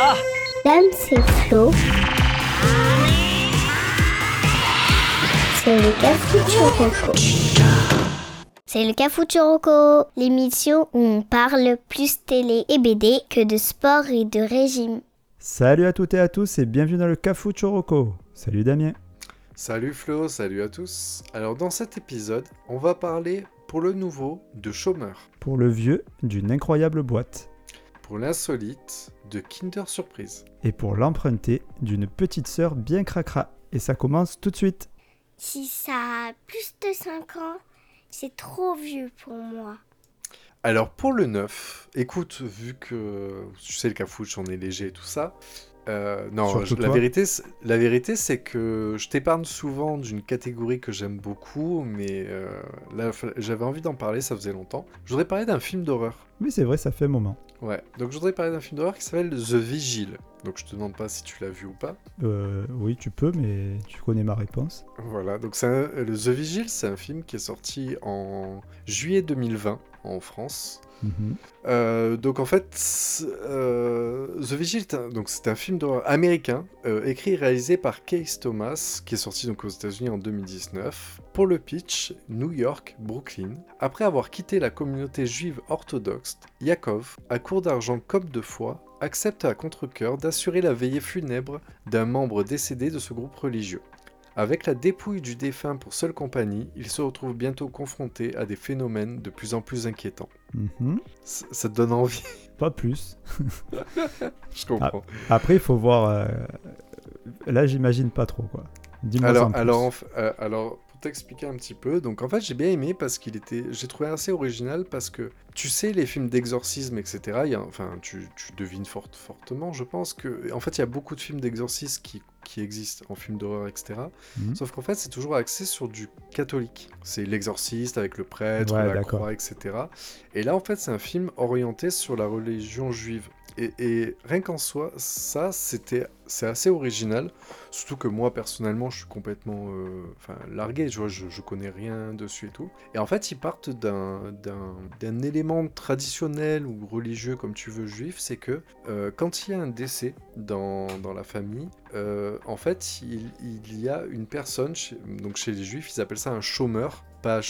Ah Dame, c'est Flo. C'est le Cafouchoroko. C'est le Cafouchoroko, l'émission où on parle plus télé et BD que de sport et de régime. Salut à toutes et à tous et bienvenue dans le Cafou Choroko. Salut Damien. Salut Flo, salut à tous. Alors dans cet épisode, on va parler pour le nouveau de chômeur, Pour le vieux, d'une incroyable boîte. pour l'insolite de Kinder Surprise. Et pour l'emprunté, d'une petite sœur bien cracra. Et ça commence tout de suite. Si ça a plus de 5 ans, c'est trop vieux pour moi. Alors pour le neuf, écoute, vu que tu sais le cafouche, on est léger et tout ça. Euh, non, je- la vérité, c'est- la vérité, c'est que je t'épargne souvent d'une catégorie que j'aime beaucoup, mais euh, là, j'avais envie d'en parler, ça faisait longtemps. Je voudrais parler d'un film d'horreur. Mais c'est vrai, ça fait un moment. Ouais, donc je voudrais parler d'un film d'horreur qui s'appelle The Vigil. Donc je te demande pas si tu l'as vu ou pas. Euh, oui, tu peux, mais tu connais ma réponse. Voilà, donc un- le The Vigil, c'est un film qui est sorti en juillet 2020 en France. Mhm. Euh, donc en fait, euh, The Vigil, donc c'est un film américain, euh, écrit et réalisé par Case Thomas, qui est sorti donc aux États-Unis en 2019. Pour le pitch, New York, Brooklyn. Après avoir quitté la communauté juive orthodoxe, Yakov, à court d'argent comme de foi, accepte à contre-cœur d'assurer la veillée funèbre d'un membre décédé de ce groupe religieux. Avec la dépouille du défunt pour seule compagnie, il se retrouve bientôt confronté à des phénomènes de plus en plus inquiétants. Mhm. Ça ça te donne envie? Pas plus. Je comprends. Après, il faut voir. euh, Là, j'imagine pas trop, quoi. Dis-moi alors, alors, euh, alors, t'expliquer un petit peu, donc en fait, j'ai bien aimé parce qu'il était, j'ai trouvé assez original parce que tu sais, les films d'exorcisme, etc. il y a- enfin, tu, tu devines fort- fortement, je pense que, en fait, il y a beaucoup de films d'exorcisme qui, qui existent en films d'horreur, etc. Mhm. Sauf qu'en fait, c'est toujours axé sur du catholique. C'est l'exorciste avec le prêtre, Ouais, la croix, etc. Et là, en fait, c'est un film orienté sur la religion juive. Et, rien qu'en soi, ça, c'était, c'est assez original. Surtout que moi, personnellement, je suis complètement euh, largué. Tu vois, je, je connais rien dessus et tout. Et en fait, ils partent d'un, d'un, d'un élément traditionnel ou religieux, comme tu veux, juif. C'est que euh, quand il y a un décès dans, dans la famille, euh, en fait, il, il y a une personne, donc chez les juifs, ils appellent ça un chômeur. Pas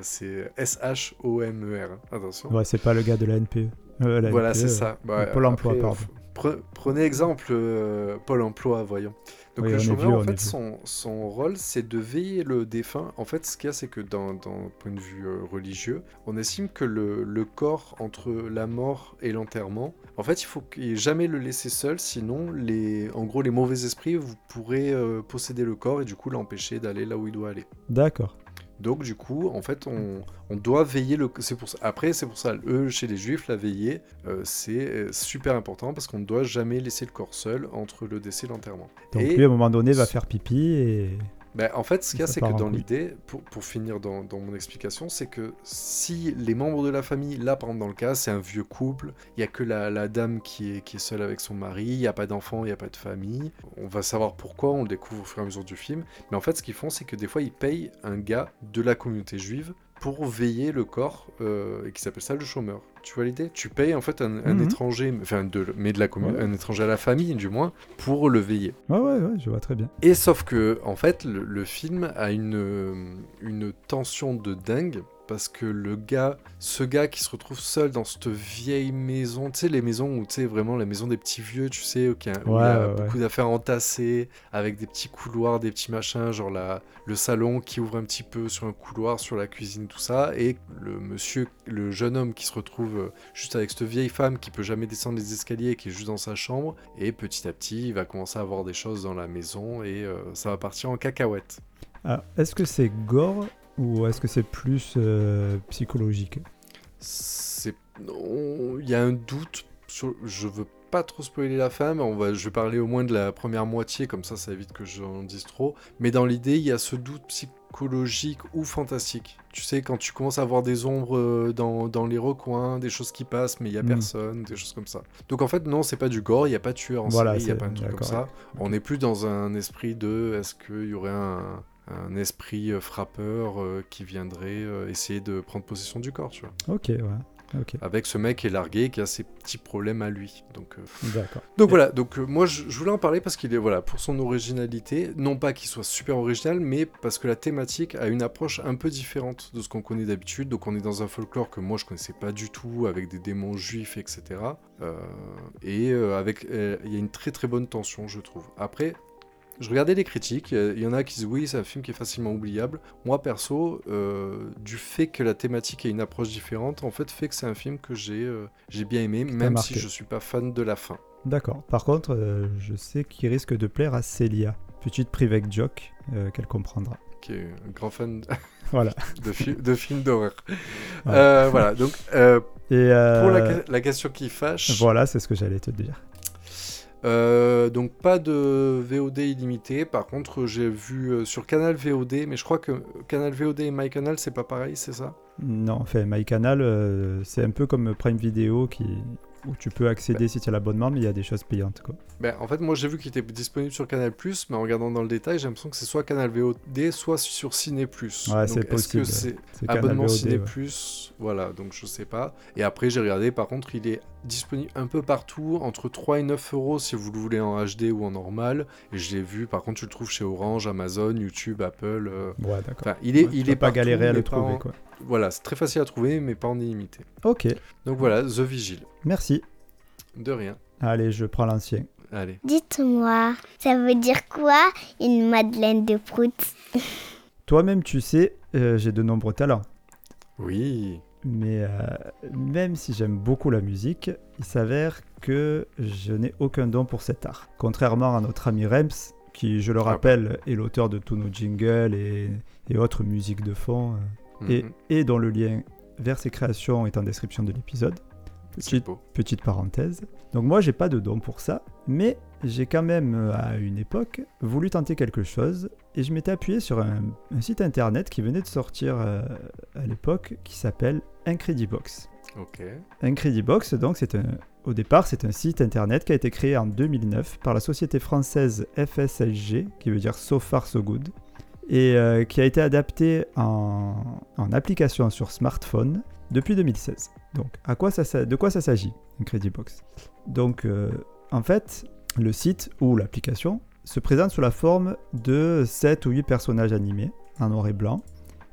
c'est S-H-O-M-E-R. hein. Attention. Ouais, c'est pas le gars de la NPE. Euh, la Voilà, c'est euh, ça. Bah, Pôle emploi, après, pardon. Pre- Prenez exemple euh, Pôle emploi, voyons. Donc Oui, le chômeur, en fait, son, son rôle, c'est de veiller le défunt. En fait, ce qu'il y a, c'est que d'un point de vue euh, religieux, on estime que le, le corps entre la mort et l'enterrement, en fait, il faut jamais le laisser seul, sinon, les, en gros, les mauvais esprits, vous pourrez euh, posséder le corps et du coup l'empêcher d'aller là où il doit aller. D'accord. Donc du coup, en fait, on, on doit veiller le. C'est pour ça. Après, c'est pour ça. Eux, chez les Juifs, la veillée, euh, c'est euh, super important parce qu'on ne doit jamais laisser le corps seul entre le décès et l'enterrement. Donc Et- lui, à un moment donné, va faire pipi et. Ben, en fait, ce qu'il y a, c'est que dans l'idée, pour, pour finir dans, dans mon explication, c'est que si les membres de la famille, là par exemple dans le cas, c'est un vieux couple, il n'y a que la, la dame qui est, qui est seule avec son mari, il n'y a pas d'enfant, il n'y a pas de famille, on va savoir pourquoi, on le découvre au fur et à mesure du film, mais en fait ce qu'ils font, c'est que des fois ils payent un gars de la communauté juive pour veiller le corps, euh, et qui s'appelle ça le chômeur. Tu vois l'idée? Tu payes en fait un, un Mhm. étranger, enfin de, mais de la commu- Ouais. un étranger à la famille du moins, pour le veiller. Ouais, ouais, ouais, je vois très bien. Et sauf que, en fait, le, le film a une, euh, une tension de dingue. Parce que le gars, ce gars qui se retrouve seul dans cette vieille maison, tu sais, les maisons où, tu sais, vraiment la maison des petits vieux, tu sais, où il y a, Ouais, ouais, beaucoup d'affaires entassées, avec des petits couloirs, des petits machins, genre la, le salon qui ouvre un petit peu sur un couloir, sur la cuisine, tout ça, et le monsieur, le jeune homme qui se retrouve euh, juste avec cette vieille femme qui peut jamais descendre les escaliers, qui est juste dans sa chambre, et petit à petit, il va commencer à avoir des choses dans la maison, et euh, ça va partir en cacahuète. Alors, est-ce que c'est gore ou est-ce que c'est plus euh, psychologique? C'est, il y a un doute. Sur... Je veux pas trop spoiler la fin, mais on va, je vais parler au moins de la première moitié, comme ça, ça évite que j'en dise trop. Mais dans l'idée, il y a ce doute psychologique ou fantastique. Tu sais, quand tu commences à voir des ombres euh, dans, dans les recoins, des choses qui passent, mais il y a Mm. personne, des choses comme ça. Donc en fait, non, c'est pas du gore, il y a pas de tueur en Voilà, série, il y a pas un truc comme ça. On est plus dans un esprit de, est-ce qu'il y aurait un un esprit euh, frappeur euh, qui viendrait euh, essayer de prendre possession du corps, tu vois. Ok, ouais. Ok, avec ce mec qui est largué, qui a ses petits problèmes à lui. Donc, d'accord. donc voilà, donc moi je, je voulais en parler parce qu'il est voilà pour son originalité, non pas qu'il soit super original, mais parce que la thématique a une approche un peu différente de ce qu'on connaît d'habitude. Donc on est dans un folklore que moi je connaissais pas du tout, avec des démons juifs, etc. Euh, et euh, avec, euh, il y a une très très bonne tension, je trouve. Après. Je regardais les critiques, il y en a qui disent oui, c'est un film qui est facilement oubliable. Moi perso, euh, du fait que la thématique ait une approche différente, en fait, fait que c'est un film que j'ai euh, j'ai bien aimé, même si je suis pas fan de la fin. D'accord. Par contre, euh, je sais qu'il risque de plaire à Célia. Petite private joke euh, qu'elle comprendra. qui est un grand fan Voilà. de, fi- de films d'horreur. Ouais. Euh, voilà, donc euh, Et euh, pour la, que- la question qui fâche, voilà, c'est ce que j'allais te dire. Euh, donc pas de VOD illimité. Par contre, j'ai vu euh, sur Canal VOD, mais je crois que Canal VOD et MyCanal, c'est pas pareil, c'est ça? Non, enfin, MyCanal, euh, c'est un peu comme Prime Video qui... où tu peux accéder si tu as l'abonnement, mais il y a des choses payantes. Quoi. ben, En fait, moi j'ai vu qu'il était disponible sur Canal, mais en regardant dans le détail, j'ai l'impression que c'est soit Canal VOD, soit sur Ciné. Ouais, c'est Est-ce possible. que c'est abonnement VOD, Ciné ouais. Voilà, donc je sais pas. Et après, j'ai regardé, par contre, il est disponible un peu partout, entre 3 et 9 euros si vous le voulez en HD ou en normal. Et je l'ai vu, par contre, tu le trouves chez Orange, Amazon, YouTube, Apple. euh, Ouais, d'accord. Il est, Ouais, il est pas partout, galérer à le trouver. en- Quoi. Voilà, c'est très facile à trouver, mais pas en illimité. Ok, Donc voilà, The Vigil. merci. De rien. Allez, je prends l'ancien. Allez. Dites-moi, ça veut dire quoi une Madeleine de Prout Toi-même, tu sais, euh, j'ai de nombreux talents. Oui. Mais euh, même si j'aime beaucoup la musique, il s'avère que je n'ai aucun don pour cet art. Contrairement à notre ami Rems, qui, je le Ah. rappelle, est l'auteur de tous nos jingles et, et autres musiques de fond, et, Mhm. et dont le lien vers ses créations est en description de l'épisode. Petite, parenthèse. Donc moi, j'ai pas de don pour ça, mais j'ai quand même, euh, à une époque, voulu tenter quelque chose, et je m'étais appuyé sur un, un site internet qui venait de sortir euh, à l'époque, qui s'appelle Incredibox. Ok. Incredibox, donc, c'est un, au départ, c'est un site internet qui a été créé en 2009 par la société française FSLG, qui veut dire So Far So Good, et euh, qui a été adapté en, application sur smartphone depuis 2016. Donc, de quoi ça s'agit, Incredibox? Donc, euh, en fait, le site ou l'application se présente sous la forme de 7 ou 8 personnages animés en noir et blanc.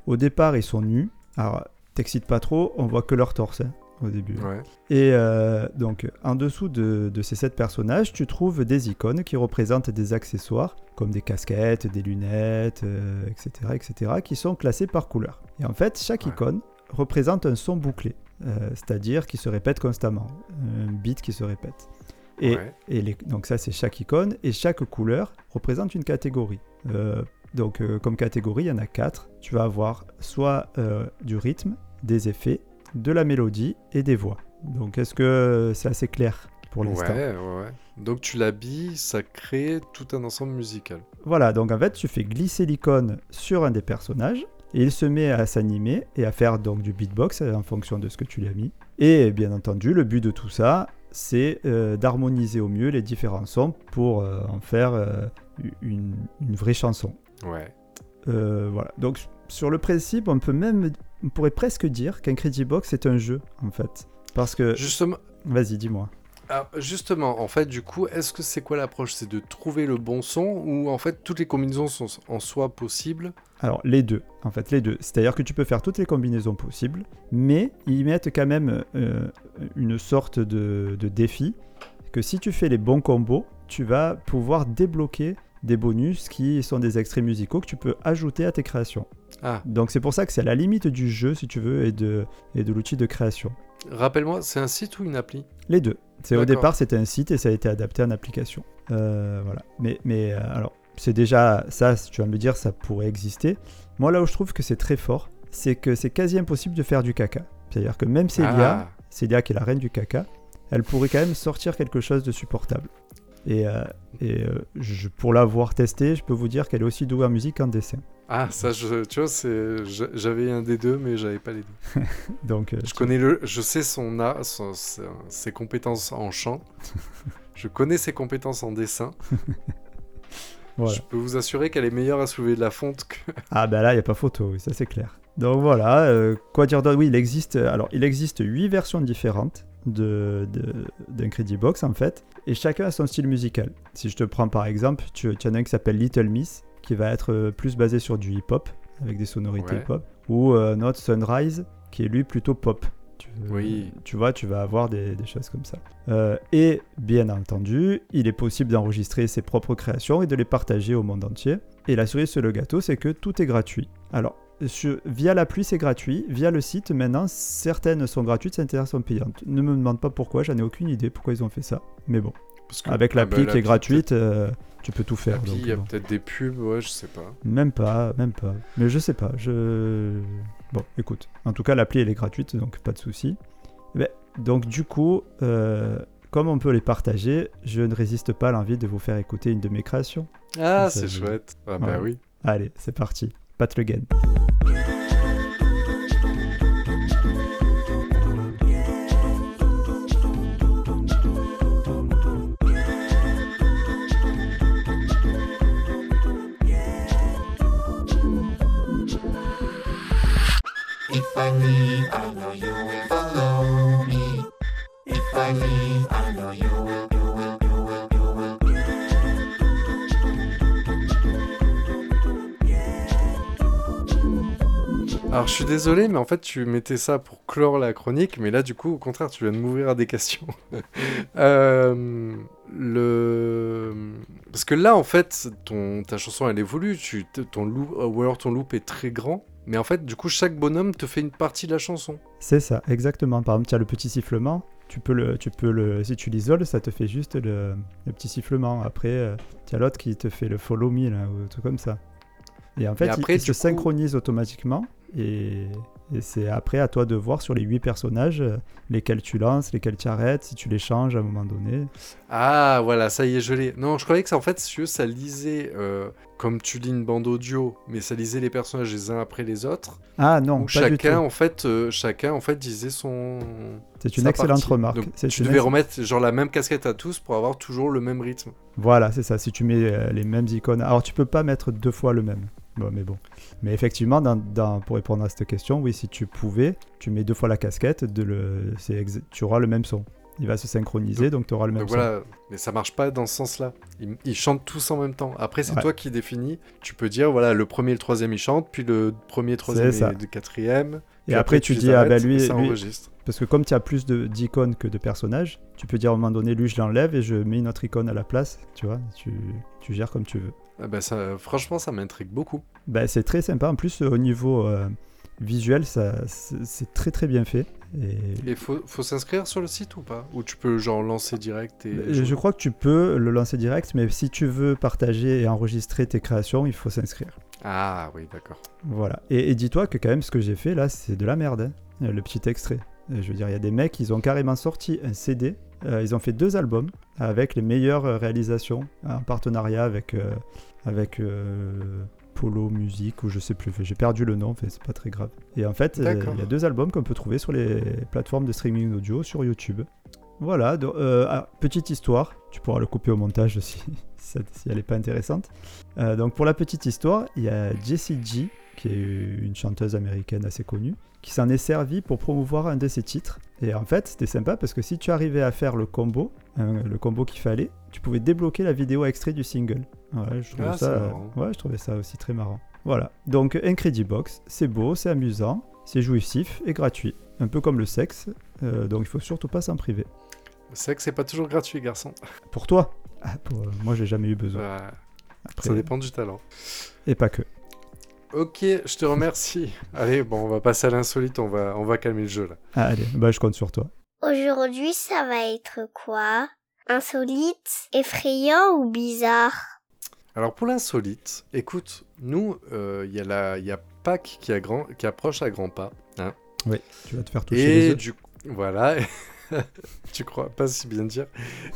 Au départ, ils sont nus. Alors, t'excite pas trop, on voit que leur torse hein, au début. Ouais. Et euh, donc, en dessous de, de ces sept personnages, tu trouves des icônes qui représentent des accessoires, comme des casquettes, des lunettes, euh, etc., etc., qui sont classés par couleur. Et en fait, chaque Ouais. icône représente un son bouclé, euh, c'est-à-dire qui se répète constamment, un beat qui se répète. Et, Ouais. et les- donc ça, c'est chaque icône, et chaque couleur représente une catégorie. Donc, comme catégorie, il y en a quatre. Tu vas avoir soit du rythme, des effets, de la mélodie et des voix. Donc, est-ce que c'est assez clair pour l'instant? Ouais, ouais. Donc tu l'habilles, ça crée tout un ensemble musical. Voilà, donc en fait, tu fais glisser l'icône sur un des personnages et il se met à s'animer et à faire donc du beatbox en fonction de ce que tu lui as mis. Et bien entendu, le but de tout ça, c'est euh, d'harmoniser au mieux les différents sons pour euh, en faire euh, une, une vraie chanson. Ouais. Voilà. Donc sur le principe, on peut même, on pourrait presque dire qu'Incredibox est un jeu en fait, parce que. Justement, Vas-y, dis-moi. alors, justement, en fait, du coup, est-ce que c'est quoi l'approche? C'est de trouver le bon son ou en fait toutes les combinaisons sont en soi possibles? Alors, les deux, en fait, les deux. C'est-à-dire que tu peux faire toutes les combinaisons possibles, mais ils mettent quand même euh, une sorte de, de défi que si tu fais les bons combos, tu vas pouvoir débloquer des bonus qui sont des extraits musicaux que tu peux ajouter à tes créations. Ah, Donc c'est pour ça que c'est à la limite du jeu, si tu veux, et de, et de l'outil de création. rappelle-moi, c'est un site ou une appli? Les deux. C'est au départ c'était un site et ça a été adapté en application. Euh, voilà. Mais, mais euh, alors c'est déjà ça. Tu vas me dire ça pourrait exister. Moi là où je trouve que c'est très fort, c'est que c'est quasi impossible de faire du caca. C'est-à-dire que même Célia, Ah, Célia qui est la reine du caca, elle pourrait quand même sortir quelque chose de supportable. Et, euh, et euh, je- pour l'avoir testé, je peux vous dire qu'elle est aussi douée en musique qu'en dessin. ah, ça, je, tu vois, j'avais un des deux, mais j'avais pas les deux. Donc euh, Je connais le, je sais son son- ses compétences en chant. je connais ses compétences en dessin. voilà. Je peux vous assurer qu'elle est meilleure à soulever de la fonte que. Ah bah là, il n'y a pas photo, oui, ça c'est clair. Donc voilà, quoi dire d'autre Oui, il existe, alors, il existe 8 versions différentes de, de, Box en fait, et chacun a son style musical. Si je te prends par exemple, tu, tu en as un qui s'appelle Little Miss, qui va être euh, plus basé sur du hip-hop, avec des sonorités hip-hop, ou euh, notre Sunrise, qui est lui plutôt pop. Tu, oui. tu vois, tu vas avoir des, des choses comme ça. Euh, et bien entendu, il est possible d'enregistrer ses propres créations et de les partager au monde entier. Et la cerise sur le gâteau, c'est que tout est gratuit. Alors, via l'appli, c'est gratuit. Via le site, maintenant, certaines sont gratuites, certaines sont payantes. Ne me demande pas pourquoi, j'en ai aucune idée pourquoi ils ont fait ça. Mais bon, avec ah l'appli bah, qui est gratuite, euh, tu peux tout faire. il y a peut-être des pubs, ouais, je sais pas. Même pas, même pas. Mais je sais pas. Je... Bon, écoute. En tout cas, l'appli, elle est gratuite, donc pas de souci. Mais, donc, du coup, euh, comme on peut les partager, je ne résiste pas à l'envie de vous faire écouter une de mes créations. Ah, c'est chouette. Ah, bah oui. Allez, c'est parti. Pat Le Gain. Alors je suis désolé, mais en fait tu mettais ça pour clore la chronique, mais là du coup au contraire tu viens de m'ouvrir à des questions. euh, le... Parce que là en fait ton, ta chanson elle évolue, ton loop, ou alors ton loop est très grand, mais en fait, du coup, chaque bonhomme te fait une partie de la chanson. C'est ça, exactement. Par exemple, tu as le petit sifflement. Tu peux le, tu peux le, si tu l'isoles, ça te fait juste le, petit sifflement. Après, euh, tu as l'autre qui te fait le follow me, là, ou tout comme ça. Et en fait, après, il, se synchronise automatiquement. Et, et c'est après à toi de voir sur les huit personnages euh, lesquels tu lances, lesquels tu arrêtes, si tu les changes à un moment donné. Ah voilà, ça y est, je l'ai. Non, je croyais que ça, en fait, ça lisait euh, comme tu lis une bande audio, mais ça lisait les personnages les uns après les autres. Ah non, pas chacun du tout. en fait, euh, chacun en fait disait son. C'est une excellente remarque. tu devais remettre genre la même casquette à tous pour avoir toujours le même rythme. Voilà, c'est ça. Si tu mets les mêmes icônes, alors tu peux pas mettre deux fois le même. Bon, mais bon. Mais effectivement, dans, pour répondre à cette question, oui, si tu pouvais, tu mets deux fois la casquette, de le, tu auras le même son. Il va se synchroniser, donc, tu auras le même donc Voilà, mais ça marche pas dans ce sens-là. Ils, chantent tous en même temps. Après, c'est toi qui définis. Tu peux dire, voilà, le premier et le troisième, ils chantent, puis le premier, troisième et le quatrième. Et après, tu, dis, ah ben lui, ça enregistre. Parce que comme tu as plus d'icônes que de personnages, tu peux dire à un moment donné, lui, je l'enlève et je mets une autre icône à la place. Tu vois, tu, tu gères comme tu veux. Ah bah ça, franchement, ça m'intrigue beaucoup. Bah, c'est très sympa. En plus, au niveau euh, visuel, ça, c'est très très bien fait. Et il faut, faut s'inscrire sur le site ou pas? Ou tu peux genre lancer direct et... Bah, je crois que tu peux le lancer direct, mais si tu veux partager et enregistrer tes créations, il faut s'inscrire. Ah oui, d'accord. Voilà. Et, dis-toi que quand même, ce que j'ai fait là, c'est de la merde. Hein, le petit extrait. Je veux dire, il y a des mecs, ils ont carrément sorti un CD. Euh, ils ont fait deux albums avec les meilleures euh, réalisations en partenariat avec, euh, avec Polo Music ou je sais plus. J'ai perdu le nom, c'est pas très grave. Et en fait, il y a deux albums qu'on peut trouver sur les plateformes de streaming audio sur YouTube. Voilà, ah, petite histoire. Tu pourras le couper au montage si, si elle n'est pas intéressante. donc pour la petite histoire, il y a Jessie G, qui est une chanteuse américaine assez connue, qui s'en est servi pour promouvoir un de ses titres. Et en fait, c'était sympa parce que si tu arrivais à faire le combo, hein, le combo qu'il fallait, tu pouvais débloquer la vidéo extrait du single. Ouais, je trouvais, ah, ça, ouais, je trouvais ça aussi très marrant. Voilà, donc Incredibox, c'est beau, c'est amusant, c'est jouissif et gratuit. Un peu comme le sexe, euh, donc il faut surtout pas s'en priver. Le sexe, c'est pas toujours gratuit, garçon. Pour toi ah, pour, euh, Moi, j'ai jamais eu besoin. ça dépend du talent. Et pas que. Ok, je te remercie. allez, bon, on va passer à l'insolite, on va, on va calmer le jeu là. Ah, allez, bah je compte sur toi. Aujourd'hui, ça va être quoi? Insolite, effrayant ou bizarre? Alors pour l'insolite, écoute, nous, il euh, y, a y a Pâques qui, a grand, qui approche à grands pas. Hein oui, tu vas te faire toucher Et du voilà. tu crois pas si bien dire.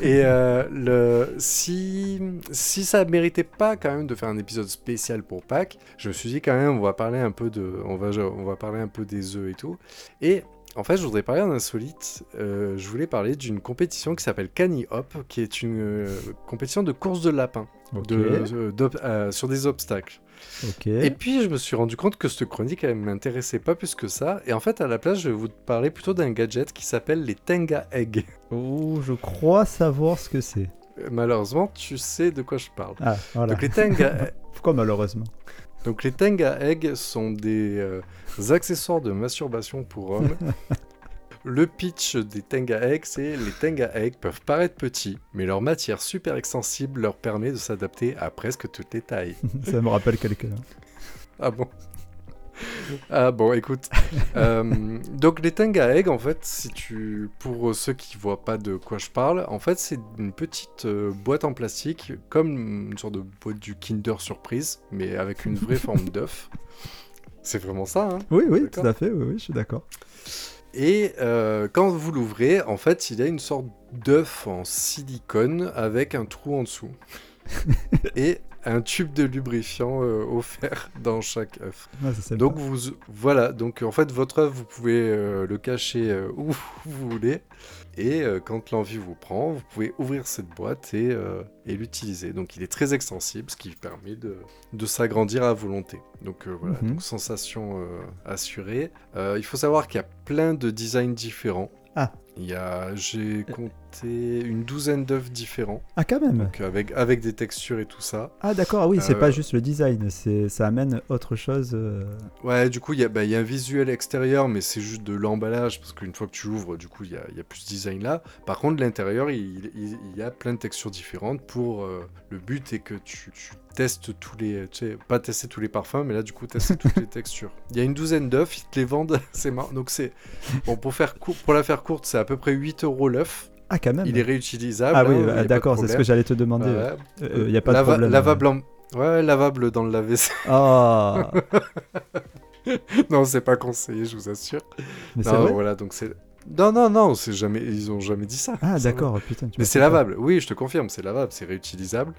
Et euh, le, si, si ça méritait pas quand même de faire un épisode spécial pour Pâques, je me suis dit quand même on va parler un peu de, on va, on va parler un peu des œufs et tout. Et En fait, je voudrais parler en insolite. Euh, je voulais parler d'une compétition qui s'appelle Cani Hop, qui est une euh, compétition de course de lapin Ok. de, euh, euh, sur des obstacles. Et puis, je me suis rendu compte que cette chronique, elle m'intéressait pas plus que ça. Et en fait, à la place, je vais vous parler plutôt d'un gadget qui s'appelle les Tenga Egg. Oh, je crois savoir ce que c'est. Malheureusement, tu sais de quoi je parle. Ah, voilà. Donc, les Tenga, Pourquoi malheureusement? Donc les Tenga Egg sont des euh, accessoires de masturbation pour hommes. Le pitch des Tenga Egg, c'est les Tenga Egg peuvent paraître petits, mais leur matière super extensible leur permet de s'adapter à presque toutes les tailles. Ça me rappelle quelqu'un. Ah bon? Ah bon, écoute. Euh, donc les Tenga Egg, en fait, si tu, pour ceux qui voient pas de quoi je parle, en fait, c'est une petite euh, boîte en plastique, comme une sorte de boîte du Kinder Surprise, mais avec une vraie forme d'œuf. C'est vraiment ça, hein Oui, oui, tout à fait, oui, oui, je suis d'accord. Et euh, quand vous l'ouvrez, en fait, il y a une sorte d'œuf en silicone avec un trou en dessous. et un tube de lubrifiant euh, offert dans chaque œuf. Ah, Donc vous voilà, donc en fait votre œuf vous pouvez euh, le cacher euh, où vous voulez et quand l'envie vous prend, vous pouvez ouvrir cette boîte et, et l'utiliser. Donc il est très extensible, ce qui permet de, de s'agrandir à volonté. Donc euh, voilà, Mhm. donc sensation euh, assurée. Euh, il faut savoir qu'il y a plein de designs différents. Ah. Il y a, j'ai compté une douzaine d'œufs différents, Ah, quand même donc avec, avec des textures et tout ça. Ah, d'accord, ah oui, c'est pas juste le design, c'est ça amène autre chose. Ouais, du coup, il y, a- bah, il y a un visuel extérieur, mais c'est juste de l'emballage, parce qu'une fois que tu l'ouvres, du coup, il y a, il y a plus ce design-là. Par contre, l'intérieur, il, il- il y a plein de textures différentes pour... euh, le but est que tu, tu testes tous les... Tu sais, pas tester tous les parfums, mais là, du coup, tester toutes les textures. Il y a une douzaine d'œufs, ils te les vendent, c'est marrant. Donc, c'est... Bon, pour, faire court, pour la faire courte, c'est à peu près 8 euros l'œuf. Ah, quand même Il est réutilisable. Ah oui, hein, il y a bah, pas de d'accord, c'est ce que j'allais te demander. Ouais. Il n'y a pas de Lava- problème. Lavable en... Ouais, lavable dans le lave-vaisselle. Ah, non, c'est pas conseillé, je vous assure. mais Non, voilà, donc c'est. Non, non, non, c'est jamais. Ils ont jamais dit ça. Ah, d'accord, putain. tu Mais c'est lavable. Oui, je te confirme, c'est lavable, c'est réutilisable.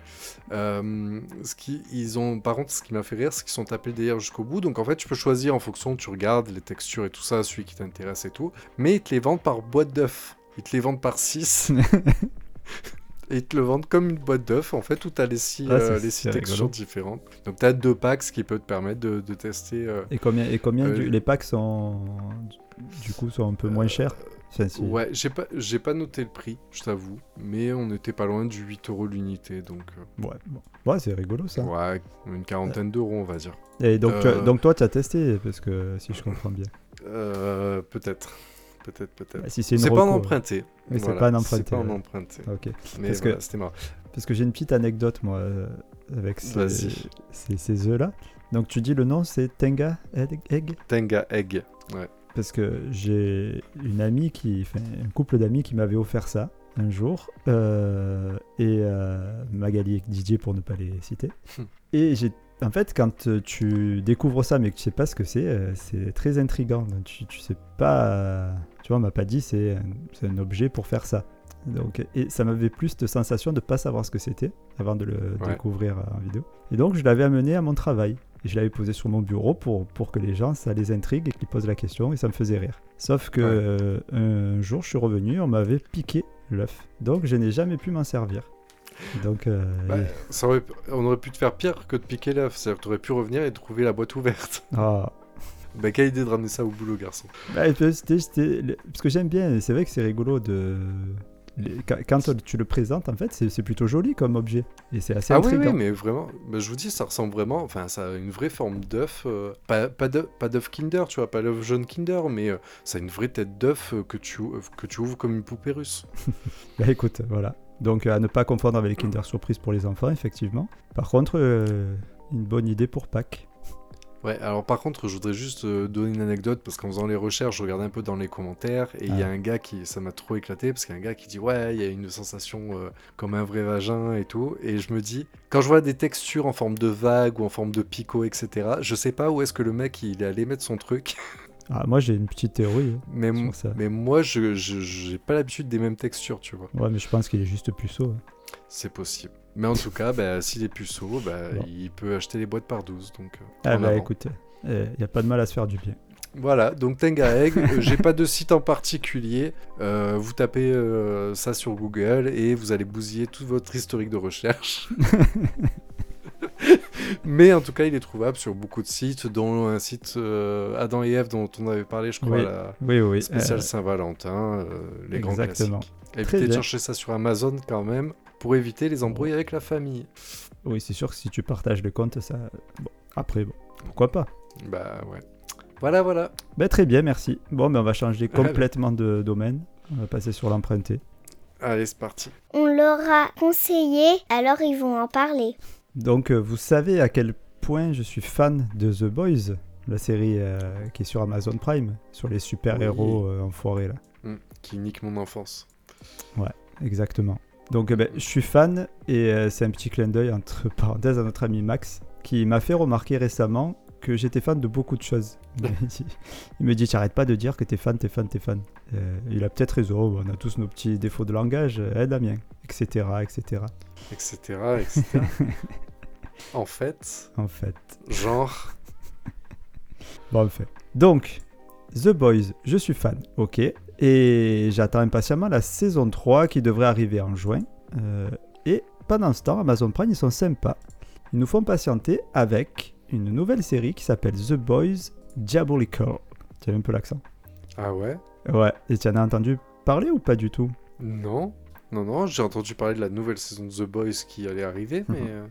Euh, ce qui, ils ont, par contre, ce qui m'a fait rire, c'est qu'ils sont tapés d'ailleurs jusqu'au bout. Donc en fait, tu peux choisir en fonction, tu regardes les textures et tout ça, celui qui t'intéresse et tout. Mais ils te les vendent par boîte d'œufs. Ils te les vendent par 6 Et ils te le vendent comme une boîte d'œufs, en fait, où tu as les six, Ah, euh, textures différentes. Donc tu as deux packs, ce qui peut te permettre de, de tester. euh, Et combien, et combien Euh, du- les packs sont du coup sont un peu moins Enfin, si- Ouais, j'ai pas, j'ai pas noté le prix, je t'avoue, mais on était pas loin du 8 euros l'unité, donc euh, Ouais, bon. Ouais, c'est rigolo ça. ouais, une quarantaine d'euros, on va dire. Et donc, tu Euh. donc toi, tu as testé, parce que si je comprends bien. Euh, peut-être, peut-être, peut-être. Bah, si c'est C'est pas en reco, emprunté. Oui, c'est Voilà, pas C'est emprunté, pas en ouais. emprunté. Ok. Mais Parce voilà, que- c'était marrant. Parce que j'ai une petite anecdote, moi, euh, avec ces, ces, ces œufs-là. Donc, tu dis le nom, c'est Tenga Egg- Egg? Tenga Egg. Ouais. Parce que j'ai une amie qui, enfin, un couple d'amis qui m'avait offert ça un jour, euh, et euh, Magali et Didier pour ne pas les citer. Hmm. et j'ai, en fait, quand tu découvres ça mais que tu sais pas ce que c'est, euh, c'est très intrigant. Tu, tu sais pas, tu vois, on m'a pas dit c'est un, c'est un objet pour faire ça. Donc, et ça m'avait plus cette sensation de pas savoir ce que c'était avant de le Ouais. découvrir en vidéo. Et donc je l'avais amené à mon travail. Et je l'avais posé sur mon bureau pour, pour que les gens, ça les intrigue et qu'ils posent la question et ça me faisait rire. Sauf que Ouais. euh, un jour, je suis revenu, on m'avait piqué l'œuf. Donc je n'ai jamais pu m'en servir. Donc, euh, Bah, et- ça aurait, on aurait pu te faire pire que de piquer l'œuf. C'est-à-dire que tu aurais pu revenir et trouver la boîte ouverte. ah. bah, quelle idée de ramener ça au boulot, garçon. Bah, c'était- c'était- le- parce que j'aime bien, c'est vrai que c'est rigolo de. Quand, tu le présentes, en fait, c'est plutôt joli comme objet. Et c'est assez Ah oui, intriguant. oui, mais vraiment, je vous dis, ça ressemble vraiment, enfin, ça a une vraie forme d'œuf, euh, pas, pas d'œuf pas d'œuf Kinder, tu vois, pas l'œuf jaune Kinder, mais euh, ça a une vraie tête d'œuf euh, que, tu, euh, que tu ouvres comme une poupée russe. Bah écoute, voilà. Donc à ne pas confondre avec les Kinder Surprise pour les enfants, effectivement. Par contre, euh, une bonne idée pour Pâques. Ouais, alors par contre, je voudrais juste euh, donner une anecdote, parce qu'en faisant les recherches, je regardais un peu dans les commentaires, et il y a Ah. un gars qui, ça m'a trop éclaté, parce qu'il y a un gars qui dit, ouais, il y a une sensation euh, comme un vrai vagin et tout, et je me dis, quand je vois des textures en forme de vague ou en forme de picot, etc., je sais pas où est-ce que le mec, il est allé mettre son truc, Ah, moi j'ai une petite théorie. hein. mais, Sur ça. mais moi, je je- j'ai pas l'habitude des mêmes textures, tu vois. Ouais, mais je pense qu'il est juste puceau. hein. C'est possible. Mais en tout cas, bah, s'il est puceau, bah, Bon. il peut acheter les boîtes par 12. Donc, Ah bah avant. écoute, il n'y a pas de mal à se faire du bien. Voilà, donc Tenga Egg, euh, j'ai pas de site en particulier. Euh, vous tapez euh, ça sur Google et vous allez bousiller tout votre historique de recherche. Mais en tout cas, il est trouvable sur beaucoup de sites, dont un site Adam et Ève dont on avait parlé, je crois, Oui. la Oui, oui. spéciale Saint-Valentin, les grands Exactement. classiques. Très Évitez de chercher ça sur Amazon quand même, pour éviter les embrouilles avec la famille. oui, c'est sûr que si tu partages le compte, ça. Bon, après, bon, pourquoi pas Bah ouais. Voilà, voilà. Ben, Très bien, merci. Bon, ben, on va changer complètement de domaine. On va passer sur l'emprunté. Allez, c'est parti. On leur a conseillé, alors ils vont en parler. Donc, euh, vous savez à quel point je suis fan de The Boys, la série euh, qui est sur Amazon Prime, sur les super-héros euh, enfoirés là. Hmm, Qui nique mon enfance. Exactement. Donc, euh, ben, je suis fan et euh, c'est un petit clin d'œil entre parenthèses à notre ami Max qui m'a fait remarquer récemment que j'étais fan de beaucoup de choses. Il me dit- tu pas de dire que t'es fan, t'es fan, t'es fan. Euh, il a peut-être raison, on a tous nos petits défauts de langage, eh Damien, etc., etc. Etc. etc. en fait, En fait. genre. Bon, en fait. Donc, The Boys, je suis fan, ok. Et j'attends impatiemment la saison 3 qui devrait arriver en juin. Euh, et pendant ce temps, Amazon Prime, ils sont sympas. Ils nous font patienter avec une nouvelle série qui s'appelle The Boys Diabolical. Tu as un peu l'accent. Ah ouais? Ouais, et tu en as entendu parler ou pas du tout? Non. Non, non, j'ai entendu parler de la nouvelle saison de The Boys qui allait arriver, mais. euh,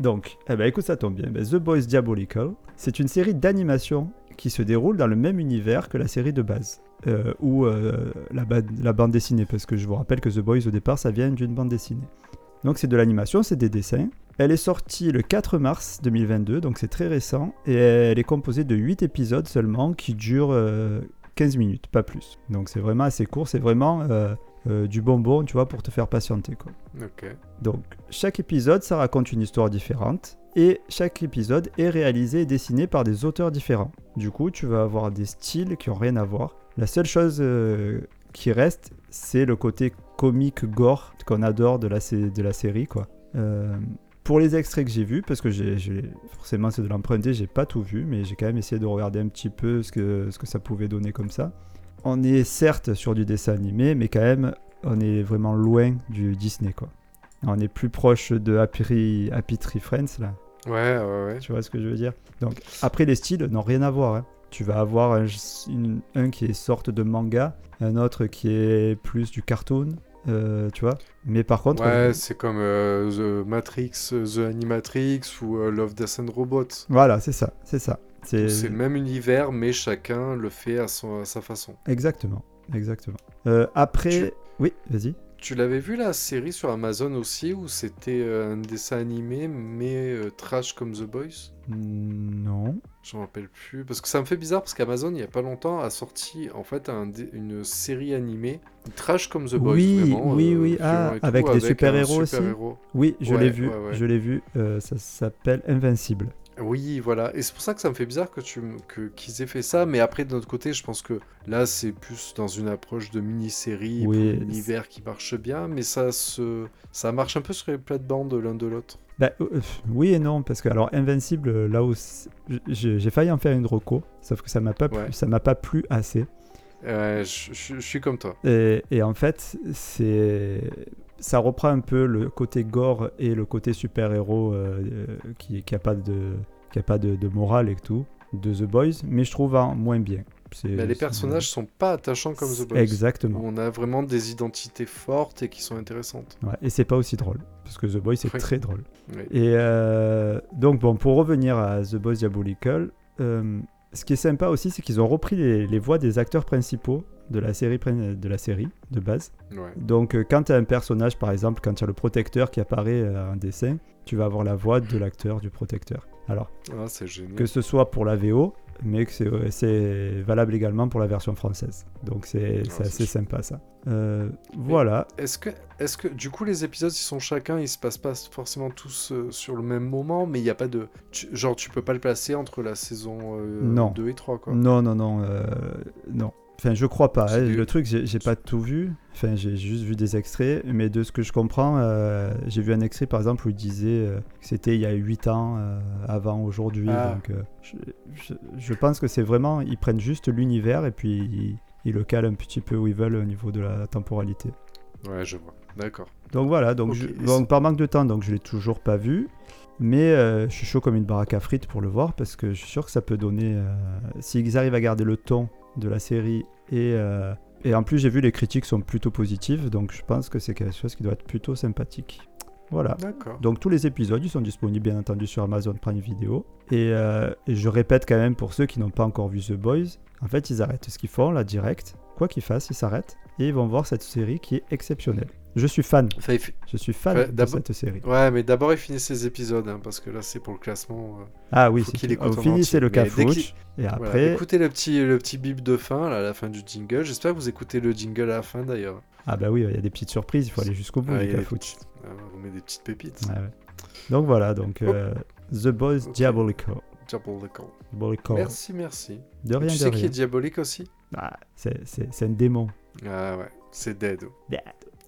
Donc, eh ben, écoute, ça tombe bien. Ben, The Boys Diabolical, c'est une série d'animation qui se déroule dans le même univers que la série de base, euh, ou euh, la, ba- la bande dessinée, parce que je vous rappelle que The Boys, au départ, ça vient d'une bande dessinée. Donc, c'est de l'animation, c'est des dessins. Elle est sortie le 4 mars 2022, donc c'est très récent, et elle est composée de 8 épisodes seulement qui durent euh, 15 minutes, pas plus. Donc, c'est vraiment assez court, c'est vraiment euh, euh, du bonbon, tu vois, pour te faire patienter, quoi. Donc, chaque épisode, ça raconte une histoire différente. Et chaque épisode est réalisé et dessiné par des auteurs différents. Du coup, tu vas avoir des styles qui ont rien à voir. La seule chose euh, qui reste, c'est le côté comique gore qu'on adore de la, sé- de la série, quoi. Euh, pour les extraits que j'ai vus, parce que j'ai, forcément c'est de l'emprunter, j'ai pas tout vu, mais j'ai quand même essayé de regarder un petit peu ce que, ce que ça pouvait donner comme ça. On est certes sur du dessin animé, mais quand même, on est vraiment loin du Disney, quoi. On est plus proche de Happy, Happy Tree Friends, là. Ouais, ouais, ouais. Tu vois ce que je veux dire? Donc, après, les styles n'ont rien à voir. hein. Tu vas avoir un, une- un qui est sorte de manga, un autre qui est plus du cartoon, euh, tu vois. Mais par contre, Ouais, euh, c'est comme euh, The Matrix, The Animatrix ou Love, Death and Robots. voilà, c'est ça, c'est ça. C'est le même univers, mais chacun le fait à, son, à sa façon. exactement, exactement. Après, oui, vas-y. Tu l'avais vu la série sur Amazon aussi, où c'était euh, un dessin animé, mais euh, trash comme The Boys? Non. Je me rappelle plus. Parce que ça me fait bizarre, parce qu'Amazon, il y a pas longtemps, a sorti en fait un une série animée, trash comme The Boys. Oui, vraiment, oui, euh, oui. Ah, et tout, avec des un super-héros aussi. Oui, je Ouais, l'ai vu, ouais, ouais. je l'ai vu. euh, ça s'appelle Invincible. Oui, voilà. Et c'est pour ça que ça me fait bizarre que tu m- que qu'ils aient fait ça. Mais après, de notre côté, je pense que là, c'est plus dans une approche de mini-série, Oui, pour c'est- l'univers qui marche bien. Mais ça se, ça marche un peu sur les plates-bandes l'un de l'autre. Bah, euh, oui et non, parce que alors Invincible, euh, là où j'ai j'ai failli en faire une reco, sauf que ça m'a pas plu, Ouais. ça m'a pas plu assez. Euh, je, je- je suis comme toi. Et, et en fait, c'est ça reprend un peu le côté gore et le côté super héros qui qui a pas de qui a pas de, de morale et tout de The Boys, mais je trouve moins bien. Mais les personnages sont pas attachants comme The Boys. Exactement. On a vraiment des identités fortes et qui sont intéressantes. Ouais, et c'est pas aussi drôle, parce que The Boys c'est Oui. très drôle. Oui. Et euh, donc, bon, pour revenir à The Boys Diabolical, euh, ce qui est sympa aussi, c'est qu'ils ont repris les, les voix des acteurs principaux de la série, de la série de base. Ouais. Donc, euh, quand tu as un personnage, par exemple, quand tu as le protecteur qui apparaît euh, en dessin, tu vas avoir la voix de l'acteur du protecteur. Alors, Ah, que ce soit pour la VO, mais que c'est ouais, c'est valable également pour la version française. Donc, c'est Ah, assez sympa ça. Euh, voilà. Est-ce que, est-ce que, du coup, les épisodes, ils sont chacun, ils se passent pas forcément tous euh, sur le même moment, mais il n'y a pas de. tu- genre, tu peux pas le placer entre la saison euh, Non. 2 et 3, quoi. Non, non, non, euh, non. Enfin, je crois pas. Hein. Le truc, j'ai pas tout vu. Enfin, j'ai juste vu des extraits. Mais de ce que je comprends, euh, j'ai vu un extrait par exemple où il disait euh, que c'était il y a 8 ans euh, avant aujourd'hui. Ah. Donc, je, je- je pense que c'est vraiment. Ils prennent juste l'univers et puis ils, ils le calent un petit peu où ils veulent au niveau de la temporalité. Ouais, je vois. D'accord. Donc voilà, donc, je- donc par manque de temps, donc je l'ai toujours pas vu. Mais euh, je suis chaud comme une baraque à frites pour le voir parce que je suis sûr que ça peut donner. euh, S'ils arrivent à garder le ton de la série et, euh, et en plus j'ai vu les critiques sont plutôt positives, donc je pense que c'est quelque chose qui doit être plutôt sympathique. Voilà. Donc tous les épisodes, ils sont disponibles bien entendu sur Amazon Prime Video. Et, euh, et je répète quand même pour ceux qui n'ont pas encore vu The Boys, en fait ils arrêtent ce qu'ils font là direct, quoi qu'ils fassent, ils s'arrêtent et ils vont voir cette série qui est exceptionnelle. Je suis fan, Enfin, il fi- je suis fan Ouais, de cette série. Ouais, mais d'abord, il finit ses épisodes, hein, parce que là, c'est pour le classement. euh, Ah oui, c'est qu'il en finissez le cafouche et voilà. après... Écoutez le petit, le petit bip de fin, là, à la fin du jingle. J'espère que vous écoutez le jingle à la fin, d'ailleurs. Ah bah oui, il y a des petites surprises, il faut aller jusqu'au bout Ah, du cafouche. petites- ah, on met des petites pépites. Ouais. Donc voilà, donc euh, The Boys Ok. Diabolical. Diabolical. Diabolical. Merci, merci. De rien, tu de sais qui rien. est diabolique aussi? Ah, c'est- un démon. Ah ouais, c'est. Dead.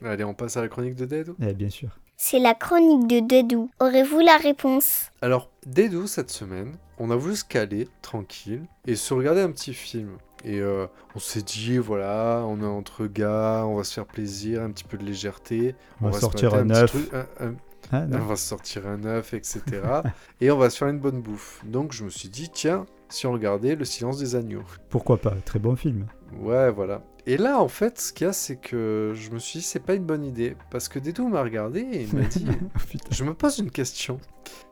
Allez, on passe à la chronique de Dedo. Eh bien sûr. C'est la chronique de Dedou. Aurez-vous la réponse? Alors, Dedo, cette semaine, on a voulu se caler, tranquille, et se regarder un petit film. Et euh, on s'est dit, voilà, on est entre gars, on va se faire plaisir, un petit peu de légèreté. On, va se sortir mater un petit œuf. truc, un- un- Ah, non. on va se sortir un œuf, etc. et on va se faire une bonne bouffe. Donc je me suis dit, tiens, si on regardait Le silence des agneaux. Pourquoi pas? Très bon film. Ouais, voilà. Et là, en fait, ce qu'il y a, c'est que je me suis dit, c'est pas une bonne idée. Parce que Dedo m'a regardé et il m'a dit, Putain. je me pose une question.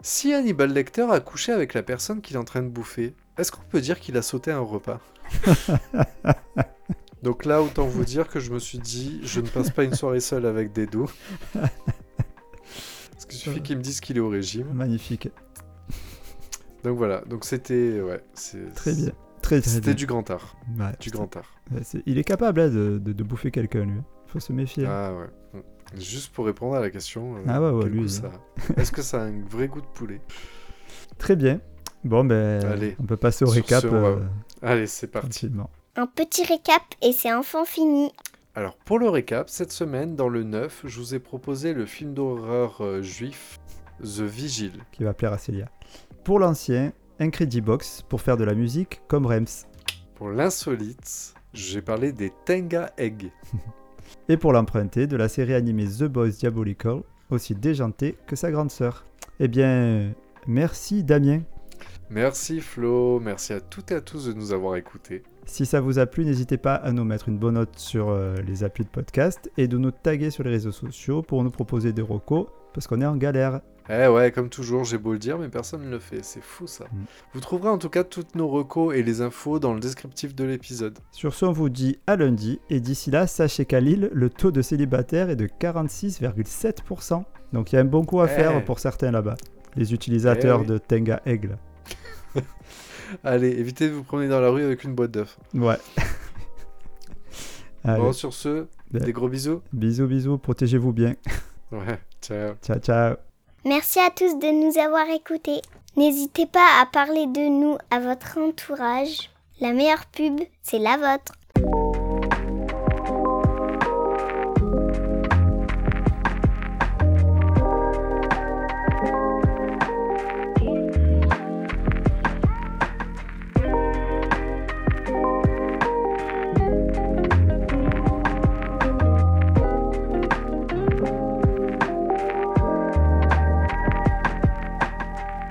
Si Hannibal Lecter a couché avec la personne qu'il est en train de bouffer, est-ce qu'on peut dire qu'il a sauté un repas Donc là, autant vous dire que je me suis dit, je ne passe pas une soirée seule avec Dedo. Parce qu'il suffit qu'il me dise qu'il est au régime. Magnifique. Donc voilà, donc c'était... Ouais, Très bien. Très très C'était bien. du grand art. Ouais, Du grand art. Il est capable hein, de, de- de bouffer quelqu'un, lui. Faut se méfier. Ah ouais. Juste pour répondre à la question, euh, Ah ouais, ouais, lui, il- ça Est-ce que ça a un vrai goût de poulet? Très bien. Bon, ben, Allez. on peut passer au Sur récap ce, on va- euh, Allez, c'est parti. Un petit récap et c'est enfin fini. Alors, pour le récap, cette semaine, dans le 9, je vous ai proposé le film d'horreur euh, juif The Vigil. Qui va plaire à Célia. Pour l'ancien, Incredibox pour faire de la musique comme Rems. Pour l'insolite, j'ai parlé des Tenga Egg. Et pour l'emprunter, de la série animée The Boys Diabolical, aussi déjantée que sa grande sœur. Eh bien, merci Damien. Merci Flo, merci à toutes et à tous de nous avoir écoutés. Si ça vous a plu, n'hésitez pas à nous mettre une bonne note sur euh, les applis de podcast et de nous taguer sur les réseaux sociaux pour nous proposer des recos parce qu'on est en galère. Eh ouais, comme toujours, j'ai beau le dire, mais personne ne le fait, c'est fou ça. Mm. Vous trouverez en tout cas toutes nos recos et les infos dans le descriptif de l'épisode. Sur ce, on vous dit à lundi et d'ici là, sachez qu'à Lille, le taux de célibataire est de 46,7%. Donc il y a un bon coup à Eh. faire pour certains là-bas. Les utilisateurs Eh oui. de Tenga Aigle. Allez, évitez de vous promener dans la rue avec une boîte d'œufs. Ouais. Bon, sur ce, Ben. des gros bisous. bisous, bisous, protégez-vous bien. Ouais, ciao. Ciao, ciao. Merci à tous de nous avoir écoutés. N'hésitez pas à parler de nous à votre entourage. La meilleure pub, c'est la vôtre.